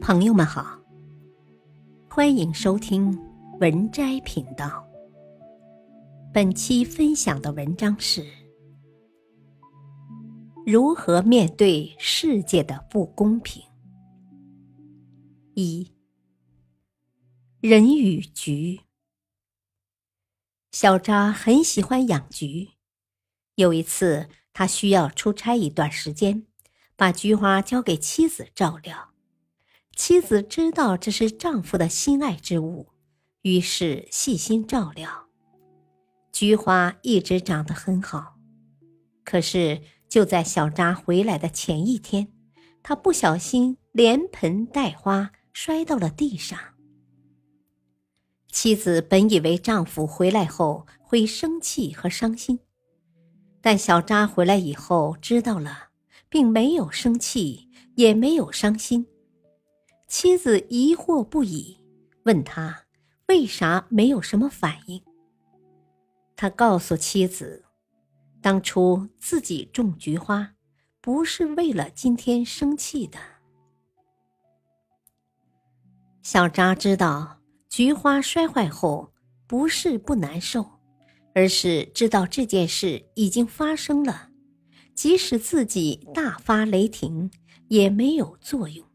朋友们好，欢迎收听文摘频道。本期分享的文章是：如何面对世界的不公平。一人与菊，小扎很喜欢养菊。有一次，他需要出差一段时间，把菊花交给妻子照料。妻子知道这是丈夫的心爱之物，于是细心照料。菊花一直长得很好，可是就在小扎回来的前一天，她不小心连盆带花摔到了地上。妻子本以为丈夫回来后会生气和伤心，但小扎回来以后知道了，并没有生气，也没有伤心。妻子疑惑不已，问他为啥没有什么反应。他告诉妻子，当初自己种菊花，不是为了今天生气的。小扎知道菊花摔坏后不是不难受，而是知道这件事已经发生了，即使自己大发雷霆，也没有作用。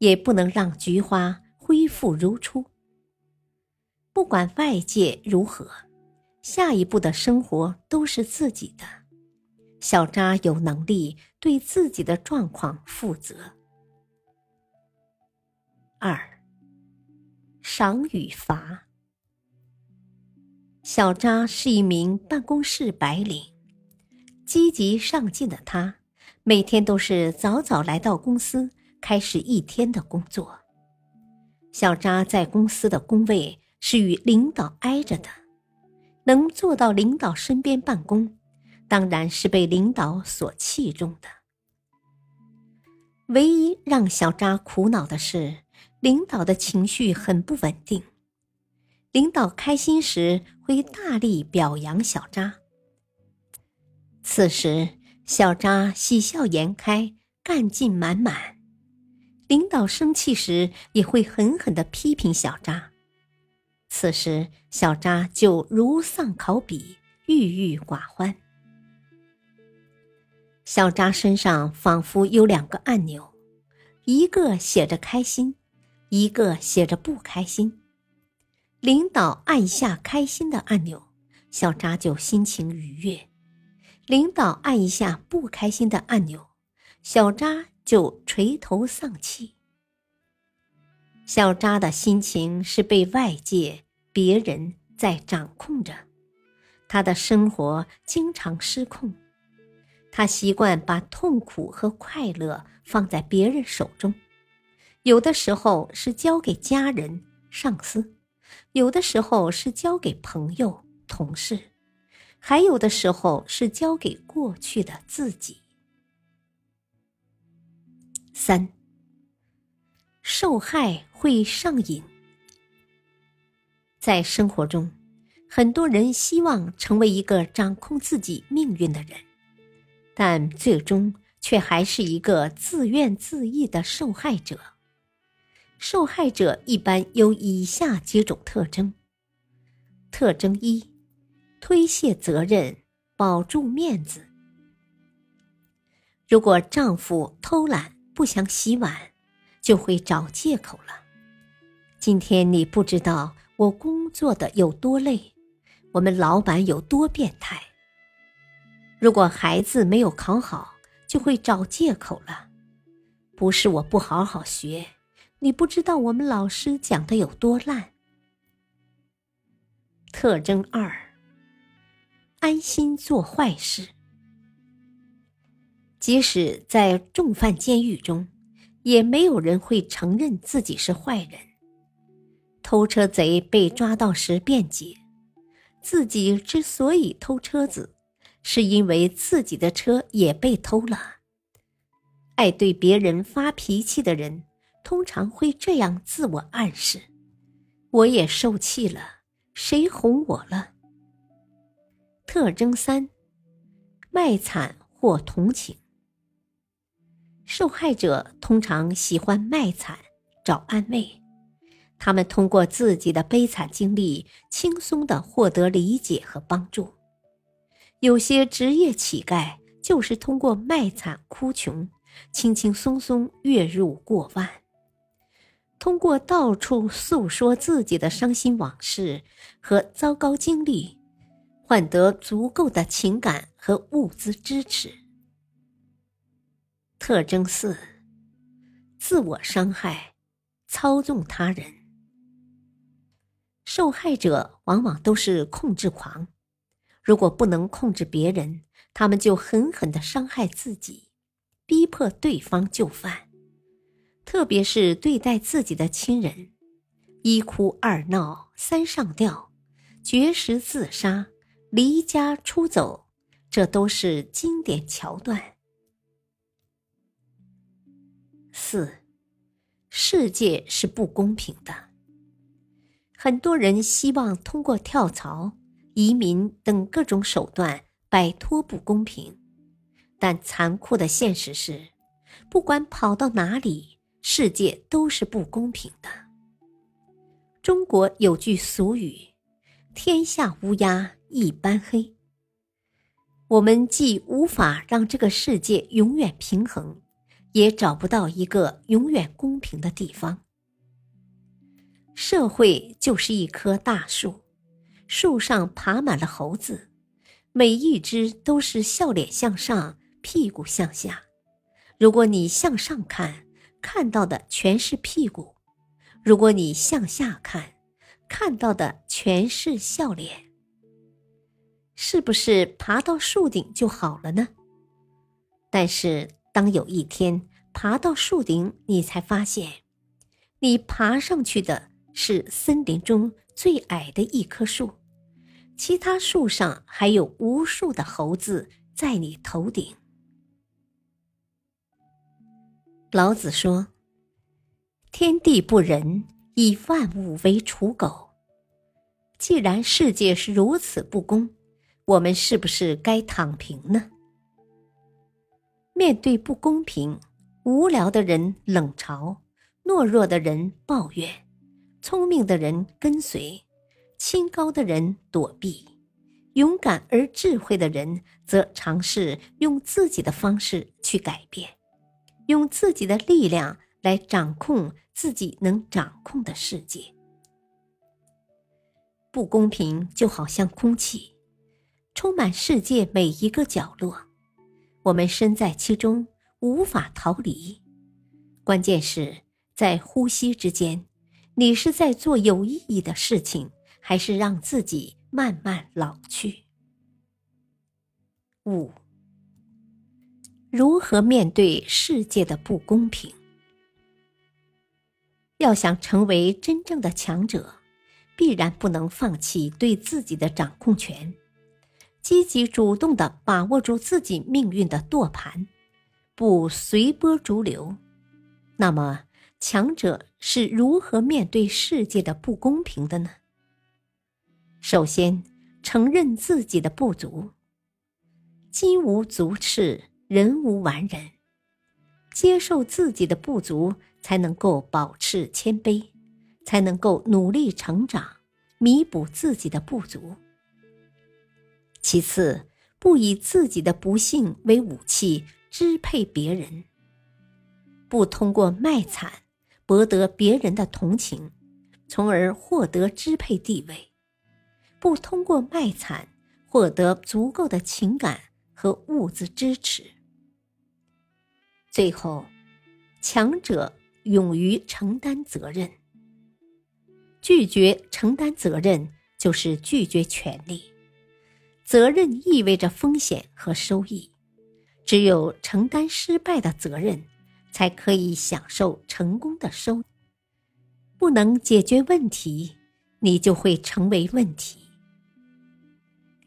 也不能让菊花恢复如初。不管外界如何，下一步的生活都是自己的。小扎有能力对自己的状况负责。二，赏与罚。小扎是一名办公室白领，积极上进的他，每天都是早早来到公司。开始一天的工作。小扎在公司的工位是与领导挨着的，能坐到领导身边办公，当然是被领导所器重的。唯一让小扎苦恼的是，领导的情绪很不稳定。领导开心时会大力表扬小扎，此时小扎喜笑颜开，干劲满满。领导生气时也会狠狠的批评小扎，此时小扎就如丧考妣，郁郁寡欢。小扎身上仿佛有两个按钮，一个写着开心，一个写着不开心。领导按下开心的按钮，小扎就心情愉悦；领导按一下不开心的按钮，小扎。就垂头丧气。小扎的心情是被外界、别人在掌控着，他的生活经常失控。他习惯把痛苦和快乐放在别人手中，有的时候是交给家人、上司，有的时候是交给朋友、同事，还有的时候是交给过去的自己。三，受害会上瘾。在生活中，很多人希望成为一个掌控自己命运的人，但最终却还是一个自怨自艾的受害者。受害者一般有以下几种特征：特征一，推卸责任，保住面子。如果丈夫偷懒，不想洗碗，就会找借口了。今天你不知道我工作的有多累，我们老板有多变态。如果孩子没有考好，就会找借口了。不是我不好好学，你不知道我们老师讲的有多烂。特征二：安心做坏事。即使在重犯监狱中，也没有人会承认自己是坏人。偷车贼被抓到时辩解，自己之所以偷车子，是因为自己的车也被偷了。爱对别人发脾气的人，通常会这样自我暗示：“我也受气了，谁哄我了？”特征三：卖惨或同情。受害者通常喜欢卖惨找安慰，他们通过自己的悲惨经历，轻松的获得理解和帮助。有些职业乞丐就是通过卖惨哭穷，轻轻松松月入过万。通过到处诉说自己的伤心往事和糟糕经历，换得足够的情感和物资支持。特征四：自我伤害，操纵他人。受害者往往都是控制狂，如果不能控制别人，他们就狠狠的伤害自己，逼迫对方就范。特别是对待自己的亲人，一哭二闹三上吊，绝食自杀，离家出走，这都是经典桥段。四，世界是不公平的。很多人希望通过跳槽、移民等各种手段摆脱不公平，但残酷的现实是，不管跑到哪里。世界都是不公平的。中国有句俗语：“天下乌鸦一般黑。”我们既无法让这个世界永远平衡，也找不到一个永远公平的地方。社会就是一棵大树，树上爬满了猴子，每一只都是笑脸向上，屁股向下。如果你向上看，看到的全是屁股，如果你向下看，看到的全是笑脸。是不是爬到树顶就好了呢？但是当有一天爬到树顶，你才发现，你爬上去的是森林中最矮的一棵树，其他树上还有无数的猴子在你头顶。老子说：“天地不仁，以万物为刍狗。”既然世界是如此不公，我们是不是该躺平呢？面对不公平，无聊的人冷嘲，懦弱的人抱怨，聪明的人跟随，清高的人躲避，勇敢而智慧的人则尝试用自己的方式去改变。用自己的力量来掌控自己能掌控的世界。不公平就好像空气，充满世界每一个角落，我们身在其中无法逃离。关键是在呼吸之间，你是在做有意义的事情，还是让自己慢慢老去？五。如何面对世界的不公平？要想成为真正的强者，必然不能放弃对自己的掌控权，积极主动的把握住自己命运的舵盘，不随波逐流。那么，强者是如何面对世界的不公平的呢？首先，承认自己的不足。金无足赤。人无完人，接受自己的不足，才能够保持谦卑，才能够努力成长，弥补自己的不足。其次，不以自己的不幸为武器支配别人，不通过卖惨博得别人的同情，从而获得支配地位，不通过卖惨获得足够的情感和物质支持。最后，强者勇于承担责任。拒绝承担责任，就是拒绝权利。责任意味着风险和收益，只有承担失败的责任，才可以享受成功的收。不能解决问题，你就会成为问题。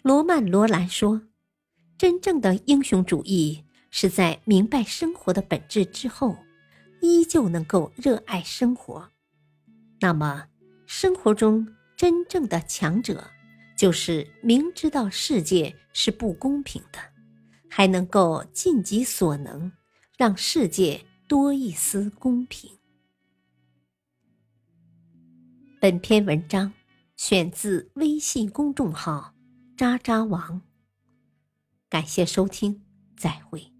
罗曼·罗兰说：“真正的英雄主义。”是在明白生活的本质之后，依旧能够热爱生活。那么，生活中真正的强者，就是明知道世界是不公平的，还能够尽己所能，让世界多一丝公平。本篇文章选自微信公众号“渣渣王”，感谢收听，再会。